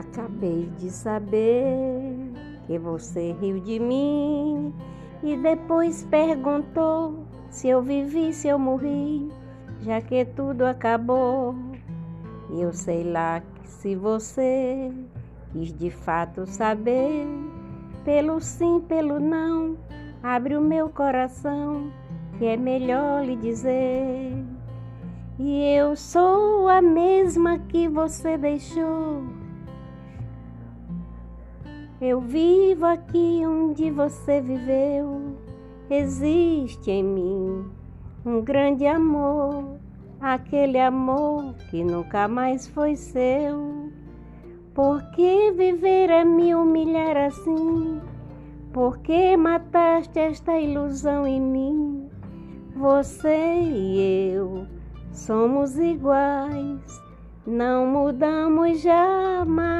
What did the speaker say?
Acabei de saber que você riu de mim e depois perguntou se eu vivi, se eu morri, já que tudo acabou. E eu sei lá se você quis de fato saber, pelo sim, pelo não, abre o meu coração, que é melhor lhe dizer. E eu sou a mesma que você deixou. Eu vivo aqui onde você viveu. Existe em mim um grande amor, aquele amor que nunca mais foi seu. Por que viver a me humilhar assim? Por que mataste esta ilusão em mim? Você e eu somos iguais, não mudamos jamais.